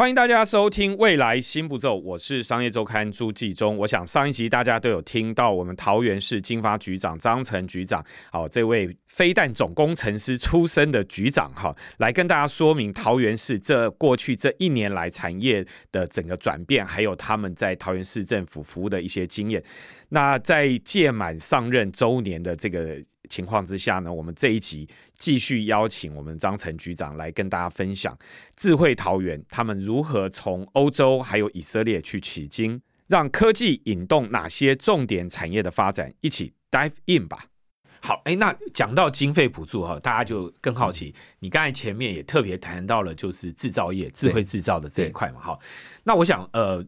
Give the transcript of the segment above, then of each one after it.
欢迎大家收听《未来新步骤》，我是商业周刊朱继忠。我想上一集大家都有听到我们桃园市经发局长张成局长，好，这位飞弹总工程师出身的局长哈，来跟大家说明桃园市这过去这一年来产业的整个转变，还有他们在桃园市政府服务的一些经验。那在届满上任周年的这个。情况之下呢，我们这一集继续邀请我们张晨局长来跟大家分享智慧桃园他们如何从欧洲还有以色列去取经，让科技引动哪些重点产业的发展，一起 dive in 吧。好，哎，那讲到经费补助哈，大家就更好奇。你刚才前面也特别谈到了，就是制造业、智慧制造的这一块嘛，哈。那我想，呃，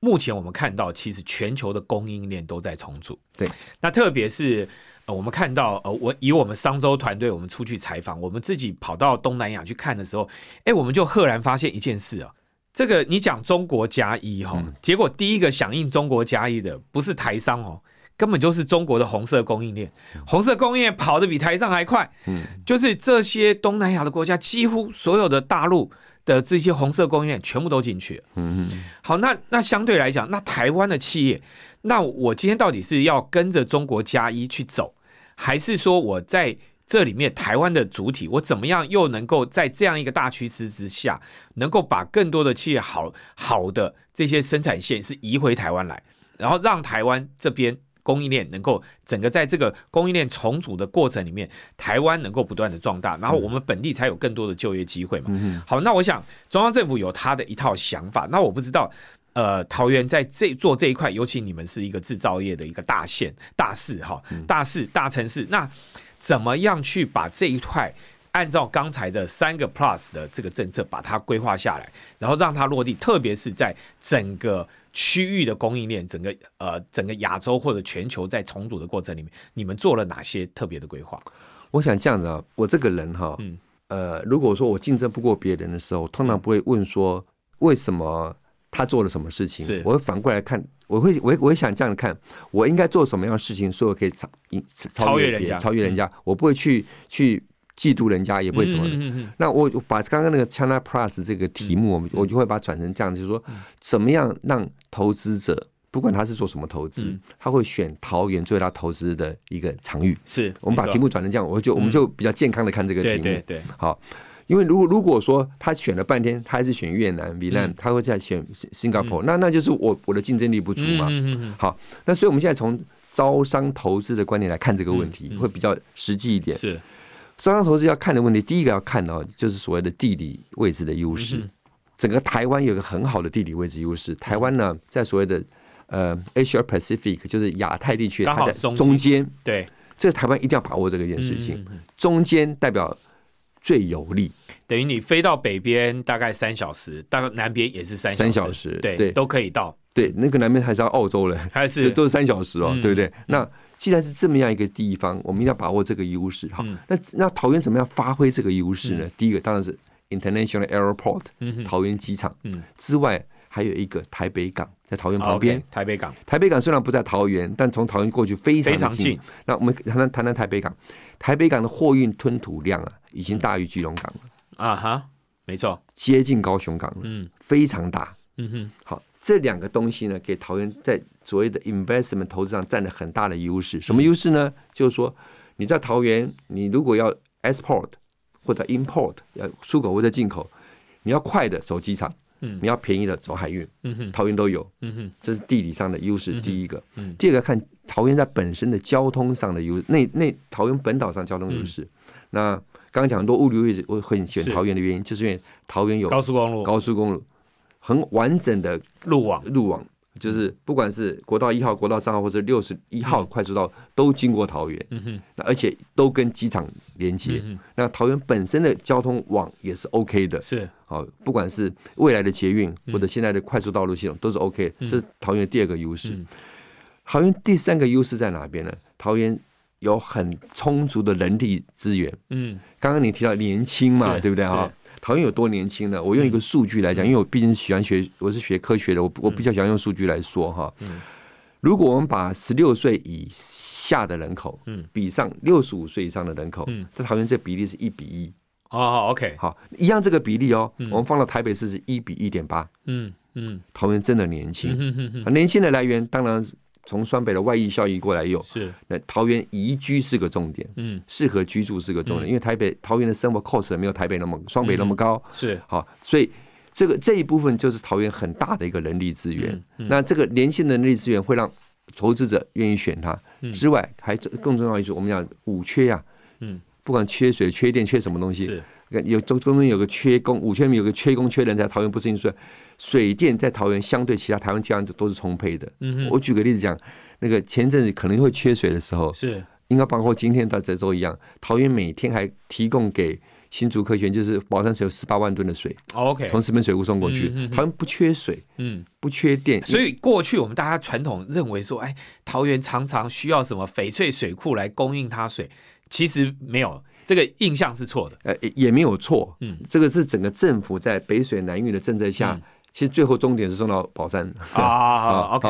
目前我们看到，其实全球的供应链都在重组。对，那特别是。我们看到，呃，我以我们商周团队，我们出去采访，我们自己跑到东南亚去看的时候，哎，我们就赫然发现一件事啊，这个你讲中国加一哈，结果第一个响应中国加一的不是台商哦，根本就是中国的红色供应链，红色供应链跑得比台商还快，嗯，就是这些东南亚的国家，几乎所有的大陆的这些红色供应链全部都进去了，嗯嗯，好，那那相对来讲，那台湾的企业，那我今天到底是要跟着中国加一去走？还是说我在这里面台湾的主体，我怎么样又能够在这样一个大趋势之下，能够把更多的企业好好的这些生产线是移回台湾来，然后让台湾这边供应链能够整个在这个供应链重组的过程里面，台湾能够不断的壮大，然后我们本地才有更多的就业机会嘛。好，那我想中央政府有他的一套想法，那我不知道。呃，桃园在这做这一块，尤其你们是一个制造业的一个大县、大市哈，大市、大城市，那怎么样去把这一块按照刚才的三个 Plus 的这个政策把它规划下来，然后让它落地？特别是在整个区域的供应链，整个呃整个亚洲或者全球在重组的过程里面，你们做了哪些特别的规划？我想这样子啊，我这个人哈，嗯，呃，如果说我竞争不过别人的时候，通常不会问说为什么。他做了什么事情？我会反过来看，我会，我我会想这样看，我应该做什么样的事情，所以我可以超超越人家，超越人家。我不会去去嫉妒人家，也不会什么。那我把刚刚那个 China Plus 这个题目，我我就会把它转成这样，就是说，怎么样让投资者，不管他是做什么投资，他会选桃园作为他投资的一个场域。是我们把题目转成这样，我就我们就比较健康的看这个题目。对对，好。因为如果如果说他选了半天，他还是选越南、越南，他会再选新新加坡，那那就是我我的竞争力不足嘛。好，那所以我们现在从招商投资的观点来看这个问题，会比较实际一点。是招商投资要看的问题，第一个要看到就是所谓的地理位置的优势。整个台湾有个很好的地理位置优势，台湾呢在所谓的呃 Asia Pacific，就是亚太地区，它在中间。对，这台湾一定要把握这个件事情。中间代表。最有利，等于你飞到北边大概三小时，到南边也是三三小时，对对，都可以到。对，那个南边还是要澳洲了，还是都是三小时哦，对不对？那既然是这么样一个地方，我们一定要把握这个优势。好，那那桃园怎么样发挥这个优势呢？第一个当然是 International Airport，桃园机场。嗯，之外还有一个台北港，在桃园旁边。台北港，台北港虽然不在桃园，但从桃园过去非常近。那我们谈谈谈谈台北港，台北港的货运吞吐量啊。已经大于基隆港了啊哈，没错，接近高雄港了，嗯，非常大，嗯哼，好，这两个东西呢，给桃园在所谓的 investment 投资上占了很大的优势。什么优势呢？就是说你在桃园，你如果要 export 或者 import 要出口或者进口，你要快的走机场，嗯，你要便宜的走海运，嗯哼，桃园都有，嗯哼，这是地理上的优势。第一个，嗯，第二个看桃园在本身的交通上的优，那那桃园本岛上交通优势，那。刚刚讲很多物流业我会选桃园的原因，就是因为桃园有高速公路，高速公路很完整的路网，路网就是不管是国道一号、国道三号或者六十一号快速道，都经过桃园，嗯哼，而且都跟机场连接。那桃园本身的交通网也是 OK 的，是。好，不管是未来的捷运或者现在的快速道路系统都是 OK，这是桃园第二个优势。桃园第三个优势在哪边呢？桃园有很充足的人力资源。嗯，刚刚你提到年轻嘛，对不对哈？桃园有多年轻呢？我用一个数据来讲，因为我毕竟喜欢学，我是学科学的，我我比较喜欢用数据来说哈。如果我们把十六岁以下的人口，嗯，比上六十五岁以上的人口，嗯，在桃园这比例是一比一。哦，OK，好，一样这个比例哦，我们放到台北市是一比一点八。嗯嗯，桃园真的年轻，年轻的来源当然。从双北的外溢效益过来用，是。那桃园宜居是个重点，嗯，适合居住是个重点，因为台北桃园的生活 cost 没有台北那么双北那么高，是。好，所以这个这一部分就是桃园很大的一个人力资源。那这个年轻的人力资源会让投资者愿意选它。之外，还更重要一是，我们讲五缺呀，嗯，不管缺水、缺电、缺什么东西，是有中中间有个缺工，五千米有个缺工缺人才，桃园不是因说。水电在桃园相对其他台湾地方都是充沛的。嗯我举个例子讲，那个前阵子可能会缺水的时候，是应该包括今天到这周一样，桃园每天还提供给新竹科学园，就是宝山水有十八万吨的水。OK，从石门水库送过去，桃园不缺水，嗯，不缺电。所以过去我们大家传统认为说，哎，桃园常常需要什么翡翠水库来供应它水，其实没有。这个印象是错的。呃，也没有错。嗯，这个是整个政府在北水南运的政策下。其实最后终点是送到宝山 啊，OK，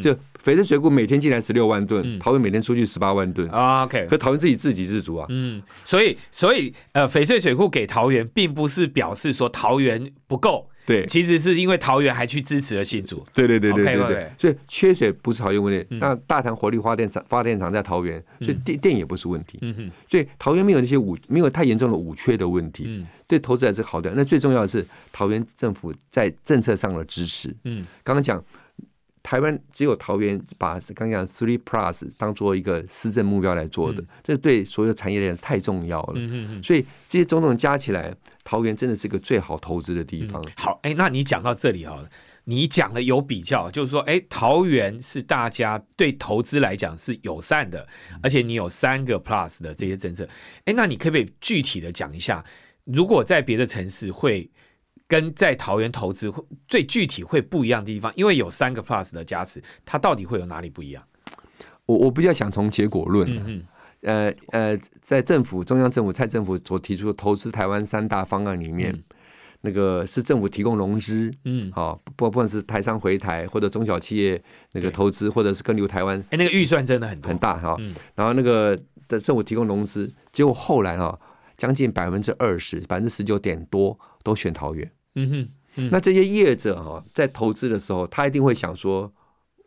就翡翠水库每天进来十六万吨，桃园每天出去十八万吨啊，OK，可桃园自己自给自足啊，嗯，所以所以呃，翡翠水库给桃园，并不是表示说桃园不够。对，其实是因为桃园还去支持了新竹。对对对对对对，所以缺水不是桃园问题。那大潭火力发电厂发电厂在桃园，所以电电也不是问题。嗯哼，所以桃园没有那些五没有太严重的五缺的问题。嗯，对投资还是好的。那最重要的是桃园政府在政策上的支持。嗯，刚刚讲。台湾只有桃园把刚讲 Three Plus 当做一个施政目标来做的，这对所有产业链太重要了。嗯所以这些种种加起来，桃园真的是个最好投资的地方。好，哎，那你讲到这里哈，你讲了有比较，就是说，哎，桃园是大家对投资来讲是友善的，而且你有三个 Plus 的这些政策。哎，那你可不可以具体的讲一下，如果在别的城市会？跟在桃园投资最具体会不一样的地方，因为有三个 plus 的加持，它到底会有哪里不一样？我我比较想从结果论，嗯呃呃，在政府中央政府蔡政府所提出的投资台湾三大方案里面，那个是政府提供融资，嗯，好，不不管是台商回台或者中小企业那个投资，或者是跟留台湾，哎，那个预算真的很很大哈，然后那个的政府提供融资，结果后来哈，将近百分之二十，百分之十九点多都选桃园。嗯哼，那这些业者哈，在投资的时候，他一定会想说，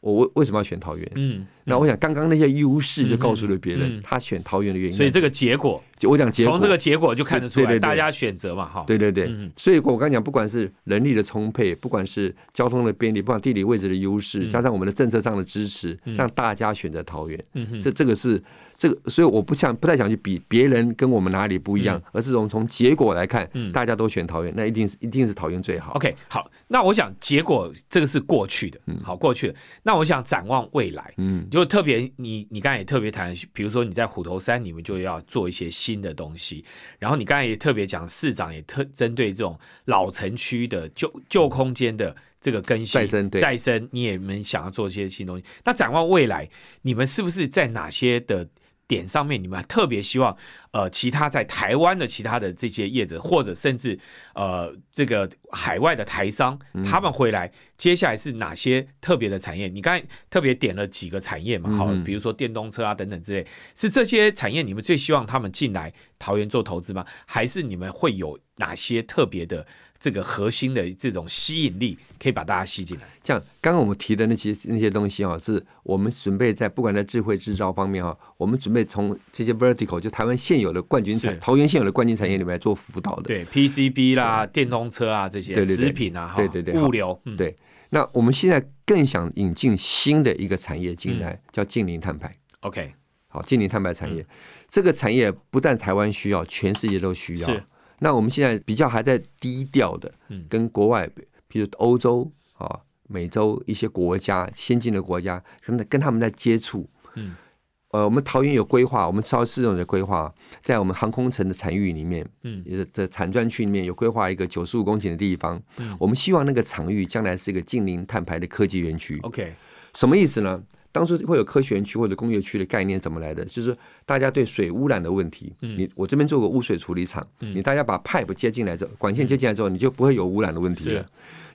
我为为什么要选桃园？嗯，那我想刚刚那些优势就告诉了别人，他选桃园的原因。所以这个结果，我讲结果，从这个结果就看得出来，大家选择嘛，哈。对对对，所以我刚讲，不管是人力的充沛，不管是交通的便利，不管地理位置的优势，加上我们的政策上的支持，让大家选择桃园。这这个是。这个，所以我不想不太想去比别人跟我们哪里不一样，而是从从结果来看，大家都选桃园，那一定是一定是桃园最好。OK，好，那我想结果这个是过去的，好过去的。那我想展望未来，嗯，就特别你你刚才也特别谈，比如说你在虎头山，你们就要做一些新的东西。然后你刚才也特别讲，市长也特针对这种老城区的旧旧空间的这个更新再生再生，你也们想要做一些新东西。那展望未来，你们是不是在哪些的？点上面，你们特别希望，呃，其他在台湾的其他的这些业者，或者甚至呃，这个海外的台商，他们回来，接下来是哪些特别的产业？你刚才特别点了几个产业嘛，好，比如说电动车啊等等之类，是这些产业你们最希望他们进来桃园做投资吗？还是你们会有哪些特别的？这个核心的这种吸引力可以把大家吸进来。像刚刚我们提的那些那些东西啊，是我们准备在不管在智慧制造方面哈，我们准备从这些 vertical 就台湾现有的冠军产桃园现有的冠军产业里面来做辅导的。对 PCB 啦、电动车啊这些食品啊，对对对，物流。对，那我们现在更想引进新的一个产业进来，叫近零碳排。OK，好，近零碳排产业，这个产业不但台湾需要，全世界都需要。那我们现在比较还在低调的，跟国外，比如欧洲啊，美洲一些国家先进的国家，跟跟他们在接触。嗯，呃，我们桃园有规划，我们超市用的规划，在我们航空城的产域里面，嗯，的产专区里面有规划一个九十五公顷的地方。嗯，我们希望那个场域将来是一个近零碳排的科技园区。OK，什么意思呢？当初会有科学园区或者工业区的概念怎么来的？就是大家对水污染的问题。嗯，你我这边做个污水处理厂，你大家把 pipe 接进来之后，管线接进来之后，你就不会有污染的问题了。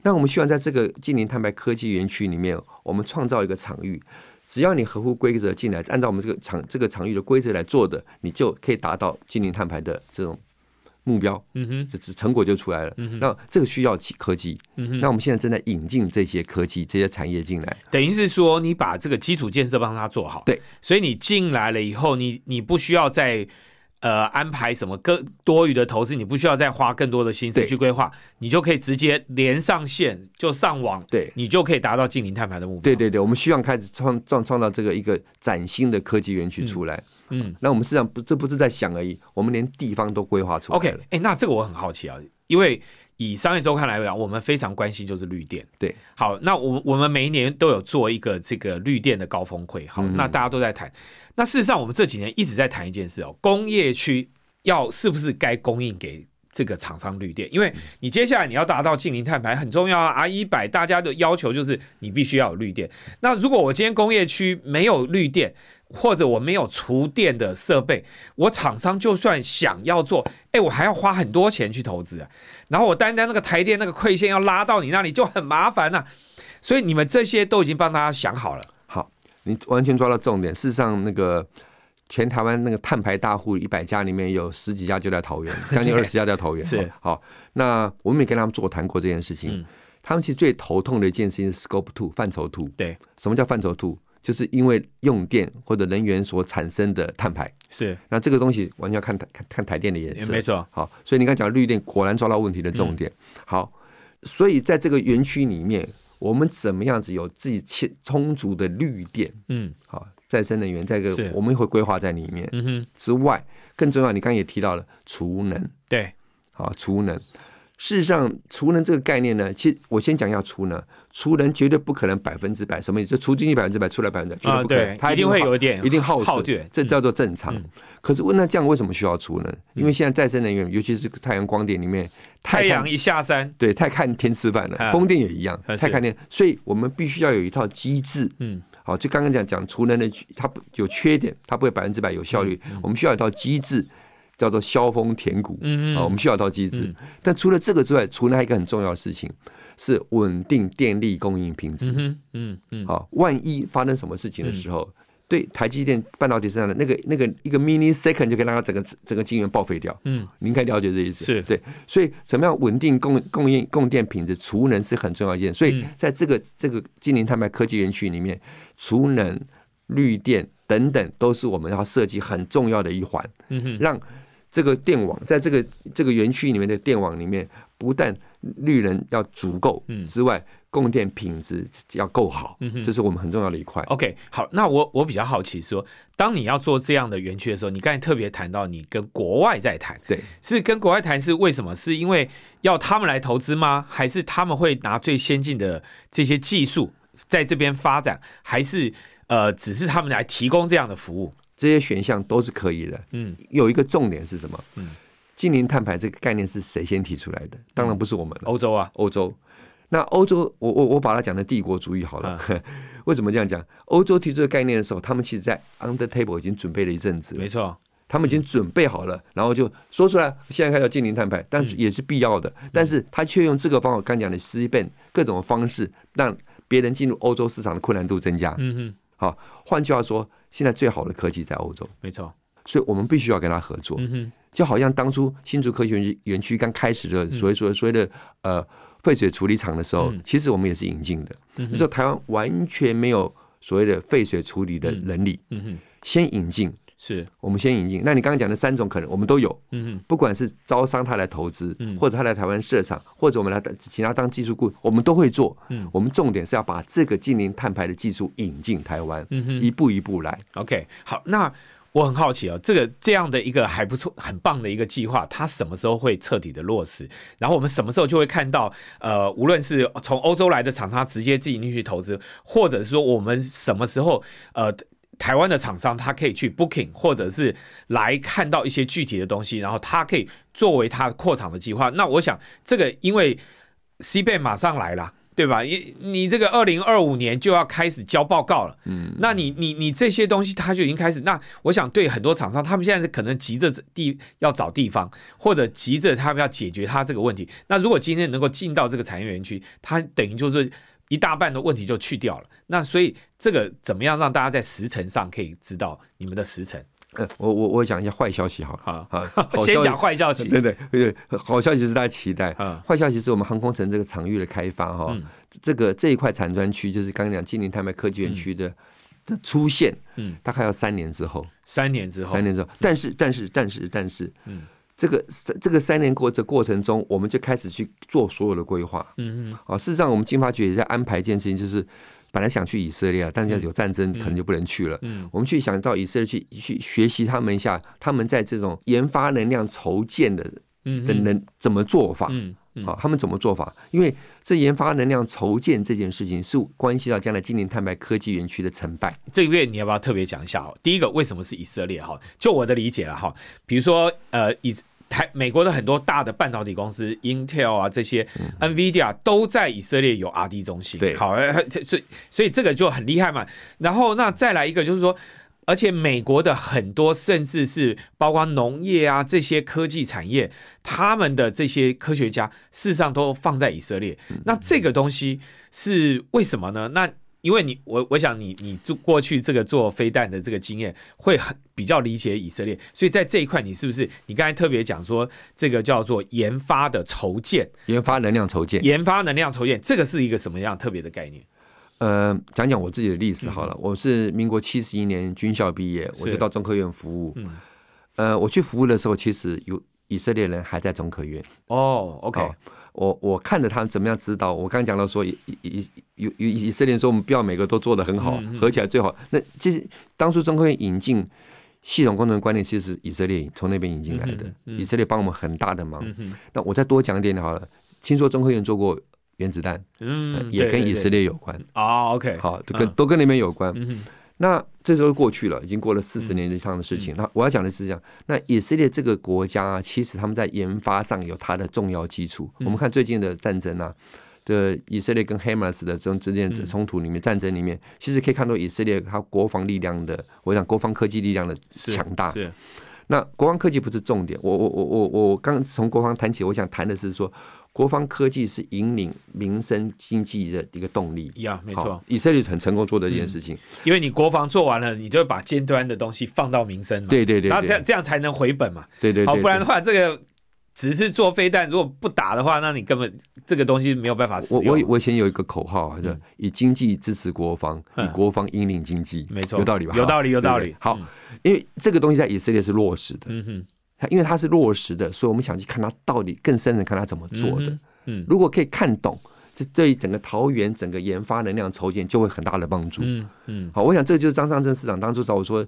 那我们希望在这个近零碳排科技园区里面，我们创造一个场域，只要你合乎规则进来，按照我们这个场这个场域的规则来做的，你就可以达到精零碳排的这种目标。嗯哼，这成果就出来了。嗯哼，那这个需要科技。嗯哼，那我们现在正在引进这些科技、这些产业进来。等于是说，你把这个基础建设帮他做好。对，所以你进来了以后，你你不需要再。呃，安排什么更多余的投资，你不需要再花更多的心思去规划，你就可以直接连上线就上网，对，你就可以达到近零碳排的目标。对对对，我们希望开始创创创造这个一个崭新的科技园区出来。嗯，那我们实际上不，这不是在想而已，我们连地方都规划出来了。OK，哎，那这个我很好奇啊，因为以商业周刊来讲，我们非常关心就是绿电。对，好，那我我们每一年都有做一个这个绿电的高峰会，好，那大家都在谈。那事实上，我们这几年一直在谈一件事哦，工业区要是不是该供应给这个厂商绿电？因为你接下来你要达到近零碳排很重要啊，R 一百大家的要求就是你必须要有绿电。那如果我今天工业区没有绿电，或者我没有厨电的设备，我厂商就算想要做，哎，我还要花很多钱去投资啊。然后我单单那个台电那个馈线要拉到你那里就很麻烦呐。所以你们这些都已经帮大家想好了。好你完全抓到重点。事实上，那个全台湾那个碳排大户一百家里面有十几家就在桃园，将近二十家在桃园。是好，那我们也跟他们座谈过这件事情。他们其实最头痛的一件事情是 Scope Two 范畴 Two。对，什么叫范畴 Two？就是因为用电或者能源所产生的碳排。是，那这个东西完全要看台看看台电的颜色。没错。好，所以你刚讲绿电果然抓到问题的重点。好，所以在这个园区里面。我们怎么样子有自己充充足的绿电？嗯，好，再生能源，在个我们会规划在里面。嗯哼，之外，更重要，你刚刚也提到了储能。对，好，储能。事实上，储能这个概念呢，其实我先讲一下储能。储能绝对不可能百分之百，什么意思？除进去百分之百，出来百分之百，绝对不可能。它一定会有一点，一定耗损，这叫做正常。可是问那这样为什么需要储能？因为现在再生能源，尤其是太阳光电里面，太阳一下山，对，太看天吃饭了。风电也一样，太看天，所以我们必须要有一套机制。嗯，好，就刚刚讲讲储能的，它有缺点，它不会百分之百有效率。我们需要一套机制。叫做削峰填谷，嗯嗯，啊，我们需要一套机制。但除了这个之外，除了一个很重要的事情是稳定电力供应品质。嗯嗯嗯，好，万一发生什么事情的时候，对台积电半导体身上的那个那个一个 mini second 就可以让它整个整个晶圆报废掉。嗯，你应该了解这意思。是对，所以怎么样稳定供供应供电品质，储能是很重要一件。所以在这个这个金陵碳排科技园区里面，储能、绿电等等都是我们要设计很重要的一环。嗯哼，让这个电网在这个这个园区里面的电网里面，不但绿能要足够之外，供电品质要够好，这是我们很重要的一块。OK，好，那我我比较好奇说，当你要做这样的园区的时候，你刚才特别谈到你跟国外在谈，对，是跟国外谈是为什么？是因为要他们来投资吗？还是他们会拿最先进的这些技术在这边发展？还是呃，只是他们来提供这样的服务？这些选项都是可以的。嗯，有一个重点是什么？嗯，近零碳排这个概念是谁先提出来的？当然不是我们，欧洲啊，欧洲。那欧洲，我我我把它讲的帝国主义好了。为什么这样讲？欧洲提出这个概念的时候，他们其实在 under table 已经准备了一阵子。没错，他们已经准备好了，然后就说出来，现在开始近零碳排，但也是必要的。但是他却用这个方法，刚讲的 s 变各种方式，让别人进入欧洲市场的困难度增加。嗯哼。好，换句话说。现在最好的科技在欧洲，没错，所以我们必须要跟他合作。嗯就好像当初新竹科学园园区刚开始的所谓所谓所谓的呃废水处理厂的时候，其实我们也是引进的。你说台湾完全没有所谓的废水处理的能力，先引进。是我们先引进。那你刚刚讲的三种可能，我们都有。嗯哼，不管是招商他来投资，或者他来台湾设厂，或者我们来请他当技术顾，我们都会做。嗯，我们重点是要把这个近零碳排的技术引进台湾。嗯哼，一步一步来。OK，好，那我很好奇哦，这个这样的一个还不错、很棒的一个计划，它什么时候会彻底的落实？然后我们什么时候就会看到？呃，无论是从欧洲来的厂商直接自己进去投资，或者是说我们什么时候呃台湾的厂商他可以去 booking，或者是来看到一些具体的东西，然后他可以作为他扩厂的计划。那我想这个因为 C 贝马上来了。对吧？你你这个二零二五年就要开始交报告了，嗯，那你你你这些东西它就已经开始。那我想对很多厂商，他们现在是可能急着地要找地方，或者急着他们要解决他这个问题。那如果今天能够进到这个产业园区，它等于就是一大半的问题就去掉了。那所以这个怎么样让大家在时程上可以知道你们的时程？呃，我我我讲一下坏消息，好，好，好，先讲坏消息，对对对，好消息是大家期待，坏消息是我们航空城这个场域的开发，哈，这个这一块产专区就是刚刚讲金陵太白科技园区的的出现，嗯，大概要三年之后，三年之后，三年之后，但是但是但是但是，嗯，这个这个三年过的过程中，我们就开始去做所有的规划，嗯嗯，啊，事实上我们金发局也在安排一件事情，就是。本来想去以色列但是有战争，可能就不能去了。我们去想到以色列去去学习他们一下，他们在这种研发能量筹建的的能怎么做法？嗯好，他们怎么做法？因为这研发能量筹建这件事情是关系到将来金陵碳白科技园区的成败。这个月你要不要特别讲一下？哈，第一个为什么是以色列？哈，就我的理解了哈，比如说呃以。台美国的很多大的半导体公司，Intel 啊这些，NVIDIA 都在以色列有 R&D 中心。对，好，所以所以这个就很厉害嘛。然后那再来一个就是说，而且美国的很多甚至是包括农业啊这些科技产业，他们的这些科学家事实上都放在以色列。那这个东西是为什么呢？那因为你我我想你你做过去这个做飞弹的这个经验会很比较理解以色列，所以在这一块你是不是你刚才特别讲说这个叫做研发的筹建，研发能量筹建，研发能量筹建，这个是一个什么样特别的概念？呃，讲讲我自己的历史好了，我是民国七十一年军校毕业，我就到中科院服务。嗯，呃，我去服务的时候，其实有以色列人还在中科院。哦，OK。我我看着他怎么样指导。我刚刚讲到说，以以以以以色列说，我们不要每个都做的很好，合起来最好。那其实当初中科院引进系统工程观念，其实是以色列从那边引进来的。以色列帮我们很大的忙。那我再多讲一点好了。听说中科院做过原子弹，嗯，也跟以色列有关。啊，OK，好，都跟都跟那边有关。那这时候过去了，已经过了四十年以上的事情。那我要讲的是这样：那以色列这个国家，其实他们在研发上有它的重要基础。我们看最近的战争啊，的以色列跟哈马斯的这种之间冲突里面，战争里面，其实可以看到以色列它国防力量的，我想国防科技力量的强大。那国防科技不是重点，我我我我我刚从国防谈起，我想谈的是说。国防科技是引领民生经济的一个动力。呀，没错，以色列很成功做的一件事情。因为你国防做完了，你就把尖端的东西放到民生嘛。对对对。然后这样这样才能回本嘛。对对。好，不然的话，这个只是做飞弹，如果不打的话，那你根本这个东西没有办法使用。我我我以前有一个口号啊，就以经济支持国防，以国防引领经济。没错，有道理吧？有道理，有道理。好，因为这个东西在以色列是落实的。嗯哼。因为它是落实的，所以我们想去看它到底更深的看它怎么做的。嗯，如果可以看懂，这对整个桃园整个研发能量筹建就会很大的帮助。嗯嗯，好，我想这就是张尚正市长当初找我说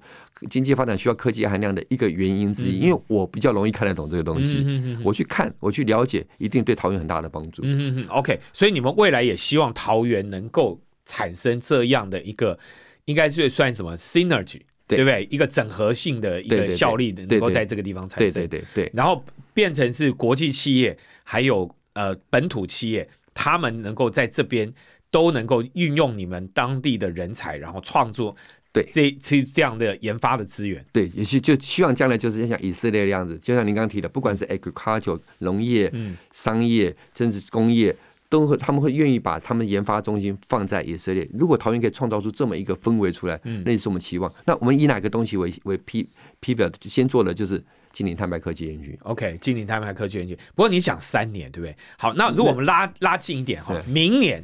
经济发展需要科技含量的一个原因之一，因为我比较容易看得懂这个东西。嗯嗯，我去看，我去了解，一定对桃园很大的帮助。嗯嗯 o k 所以你们未来也希望桃园能够产生这样的一个，应该是算什么 synergy？对不对？一个整合性的一个效力，能够在这个地方产生，对对对，然后变成是国际企业，还有呃本土企业，他们能够在这边都能够运用你们当地的人才，然后创作对这这这样的研发的资源。对，也是就希望将来就是像以色列的样子，就像您刚刚提的，不管是 agriculture 农业、嗯商业，甚至工业。都会，他们会愿意把他们研发中心放在以色列。如果桃园可以创造出这么一个氛围出来，那也是我们期望。那我们以哪个东西为为批批表？先做的就是金陵碳白科技园区。OK，金陵碳白科技园区。不过你讲三年，对不对？好，那如果我们拉拉近一点哈，明年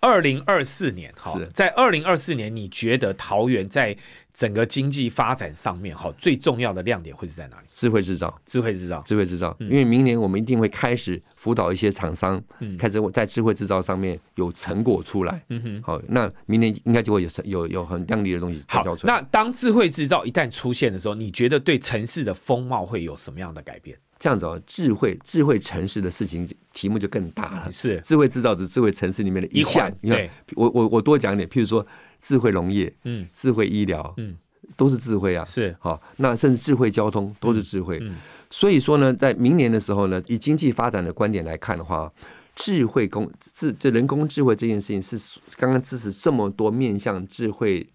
二零二四年，好，在二零二四年，你觉得桃园在整个经济发展上面，哈，最重要的亮点会是在哪里？智慧制造，智慧制造，智慧制造，因为明年我们一定会开始辅导一些厂商，嗯开始在智慧制造上面有成果出来。嗯哼。好，那明年应该就会有成有有很亮丽的东西好。那当智慧制造一旦出现的时候，你觉得对城市的风貌会有什么样的改变？这样子哦，智慧智慧城市的事情题目就更大了。是智慧制造只是智慧城市里面的一项环。你看对，我我我多讲一点，譬如说智慧农业、嗯智慧医疗，嗯，都是智慧啊。是好，那甚至智慧交通都是智慧。嗯所以说呢，在明年的时候呢，以经济发展的观点来看的话，智慧工智这人工智慧这件事情是刚刚支持这么多面向智慧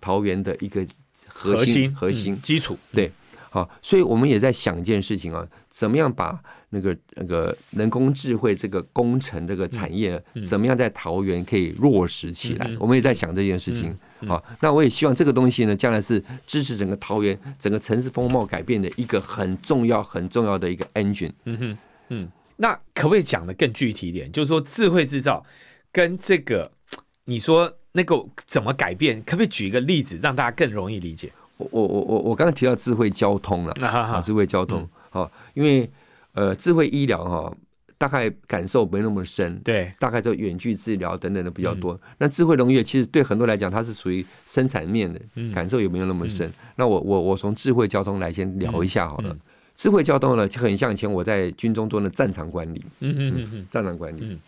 桃园的一个核心核心。嗯基础，对，好，所以我们也在想一件事情啊，怎么样把那个那个人工智慧这个工程这个产业，怎么样在桃园可以落实起来？我们也在想这件事情。好，那我也希望这个东西呢，将来是支持整个桃园整个城市风貌改变的一个很重要很重要的一个 engine。嗯哼，嗯，那可不可以讲的更具体一点？就是说智慧制造跟这个，你说那个怎么改变？可不可以举一个例子，让大家更容易理解？我我我我我刚刚提到智慧交通了，啊智慧交通，好，因为呃，智慧医疗哈，大概感受没那么深，对，大概就远距治疗等等的比较多。嗯那智慧农业其实对很多来讲，它是属于生产面的，嗯感受有没有那么深？那我我我从智慧交通来先聊一下好了。嗯智慧交通呢，就很像以前我在军中做的战场管理，嗯哼哼哼，战场管理。嗯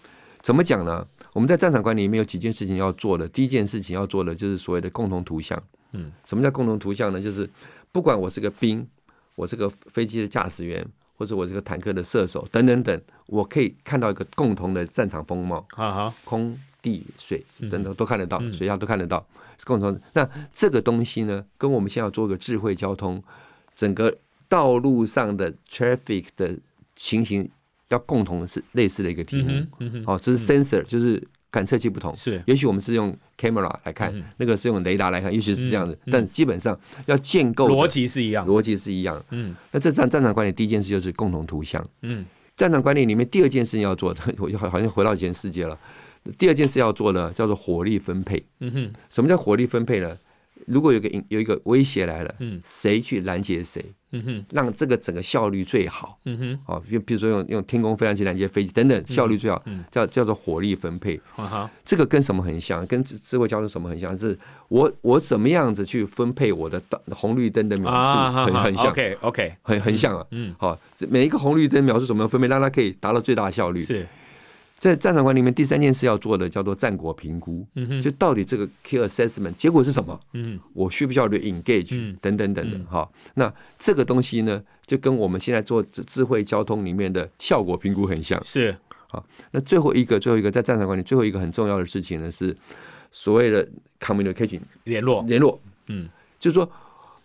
怎么讲呢？我们在战场管理里面有几件事情要做的。第一件事情要做的就是所谓的共同图像。嗯，什么叫共同图像呢？就是不管我是个兵，我是个飞机的驾驶员，或者我是个坦克的射手等等等，我可以看到一个共同的战场风貌。好好，空地水等等都看得到，嗯水下都看得到，共同。那这个东西呢，跟我们现在要做一个智慧交通，整个道路上的 traffic 的情形要共同是类似的一个题目。嗯，嗯，哦，这是 sensor，就是感测器不同。是，也许我们是用 camera 来看，嗯那个是用雷达来看，也许是这样子，嗯但基本上要建构逻辑是一样，逻辑是一样。嗯那这战战场管理第一件事就是共同图像。嗯战场管理里面第二件事情要做的，我好好像回到以前世界了。第二件事要做的叫做火力分配。嗯哼，什么叫火力分配呢？如果有个有一个威胁来了，嗯谁去拦截谁，嗯哼，让这个整个效率最好。嗯哼，哦，比比如说用用天空飞上去拦截飞机等等，效率最好，嗯叫叫做火力分配。这个跟什么很像？跟智智慧交通什么很像？是我我怎么样子去分配我的灯红绿灯的秒数，很很像，，OK OK，很很像啊。嗯，好，这每一个红绿灯秒数怎么样分配，让它可以达到最大效率。是，在战场管理里面，第三件事要做的叫做战果评估，嗯，就到底这个 key assessment 结果是什么？嗯。我需不需要 engage、嗯。等等等嗯。等，哈、那这个东西呢，就跟我们现在做智智慧交通里面的效果评估很像。是，那最后一个，最后一个在战场管理最后一个很重要的事情呢，是所谓的 communication 联络，联络，嗯，就是说，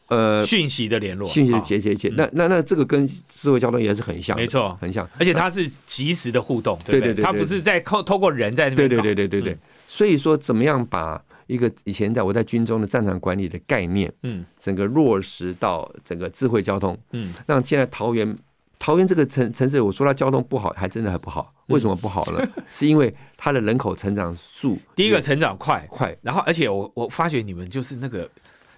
呃，讯息的联络，讯息的好结结结。那那那这个跟智慧交通也是很像，没错很像。而且它是及时的互动，对对对它不是在靠透过人在那对边对，对对对对对。嗯所以说，怎么样把一个以前在我在军中的战场管理的概念，嗯整个落实到整个智慧交通，嗯让现在桃园桃园这个城城市，我说它交通不好，还真的还不好。为什么不好呢？是因为它的人口成长数第一个成长快，快，然后而且我我发觉你们就是那个，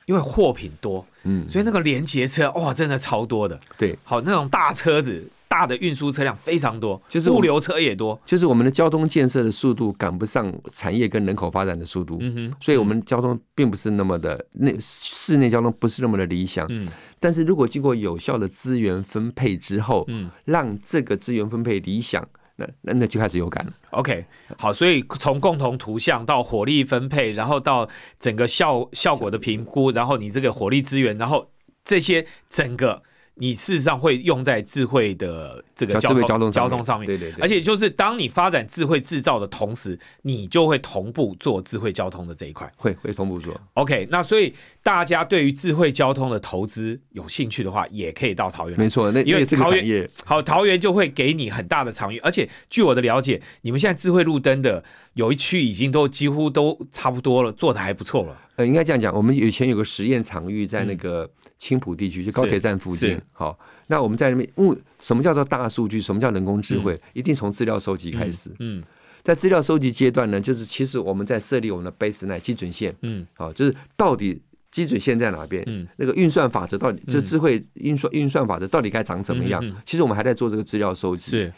因为货品多，嗯，所以那个连接车哇，真的超多的。对，好，那种大车子、大的运输车辆非常多，就是物流车也多。就是我们的交通建设的速度赶不上产业跟人口发展的速度，嗯哼，所以我们交通并不是那么的内室内交通不是那么的理想。嗯但是如果经过有效的资源分配之后，嗯让这个资源分配理想，那那那就开始有感了。，OK，好，所以从共同图像到火力分配，然后到整个效效果的评估，然后你这个火力资源，然后这些整个你事实上会用在智慧的这个交通交通上面。对对对，而且就是当你发展智慧制造的同时，你就会同步做智慧交通的这一块。会会同步做。OK，那所以大家对于智慧交通的投资有兴趣的话，也可以到桃园来。没错，那因为那也是个桃园产业。好，桃园就会给你很大的场域，而且据我的了解，你们现在智慧路灯的有一区已经都几乎都差不多了，做的还不错了。呃，应该这样讲，我们以前有个实验场域在那个青浦地区，就高铁站附近。好，那我们在那边，嗯，什么叫做大数据？什么叫人工智慧？一定从资料收集开始。嗯在资料收集阶段呢，就是其实我们在设立我们的 baseline 基准线，嗯，好，就是到底基准线在哪边？嗯，那个运算法则到底，这智慧运算运算法则到底该长怎么样？其实我们还在做这个资料收集。是，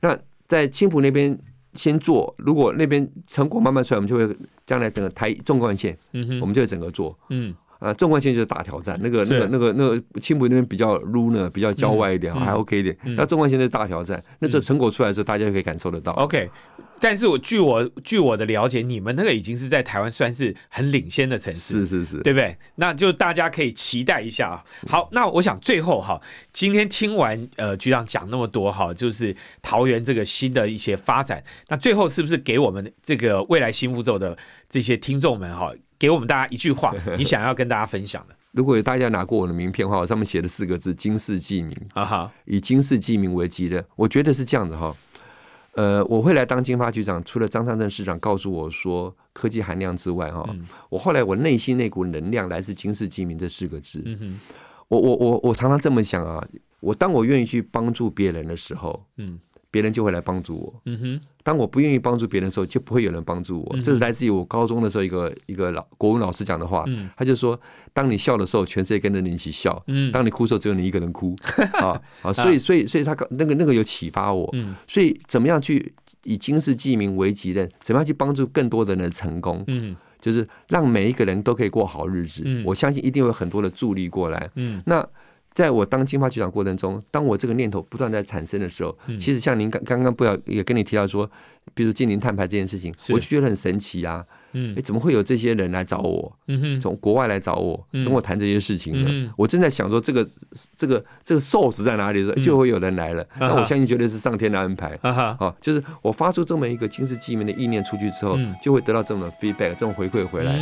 那在青浦那边先做，如果那边成果慢慢出来，我们就会将来整个台纵贯线，我们就会整个做，嗯。啊，纵贯线就是大挑战，那个、那个、那个、那个青浦那边比较 low 呢，比较郊外一点，还 OK 一点。那纵贯线是大挑战，那这成果出来的时候，大家就可以感受得到。OK，但是我据我据我的了解，你们那个已经是在台湾算是很领先的城市，是是是，对不对？那就大家可以期待一下啊。好，那我想最后哈，今天听完呃局长讲那么多哈，就是桃园这个新的一些发展，那最后是不是给我们这个未来新步骤的这些听众们哈？给我们大家一句话，你想要跟大家分享的。如果有大家拿过我的名片的话，我上面写的四个字“金世记名”，啊哈，以金世记名为基的，我觉得是这样子哈。呃，我会来当金发局长，除了张尚正市长告诉我说科技含量之外，哈，我后来我内心那股能量来自“金世记名”这四个字。嗯哼，我我我我常常这么想啊，我当我愿意去帮助别人的时候，嗯。别人就会来帮助我。嗯哼，当我不愿意帮助别人的时候，就不会有人帮助我。这是来自于我高中的时候一个一个老国文老师讲的话。嗯，他就说：当你笑的时候，全世界跟着你一起笑；嗯，当你哭的时候，只有你一个人哭。啊啊！所以所以所以他那个那个有启发我。嗯，所以怎么样去以经世记名为己任？怎么样去帮助更多的人成功？嗯，就是让每一个人都可以过好日子。嗯，我相信一定有很多的助力过来。嗯，那。在我当金发局长过程中，当我这个念头不断在产生的时候，其实像您刚刚刚不要也跟你提到说，比如近邻碳排这件事情，我就觉得很神奇啊。嗯，哎，怎么会有这些人来找我？嗯哼，从国外来找我，跟我谈这些事情呢？我正在想说，这个这个这个 source 在哪里的时候，就会有人来了。那我相信绝对是上天的安排。啊，就是我发出这么一个金世纪名的意念出去之后，就会得到这种 feedback，这种回馈回来。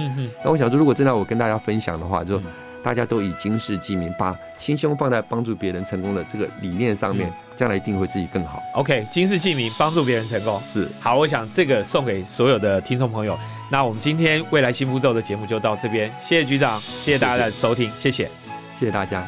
那我想说，如果真的我跟大家分享的话，就。大家都以经世济名，把心胸放在帮助别人成功的这个理念上面，将来一定会自己更好。OK，经世济民，帮助别人成功是好。我想这个送给所有的听众朋友。那我们今天未来新步骤的节目就到这边，谢谢局长，谢谢大家的收听，谢谢，谢谢大家。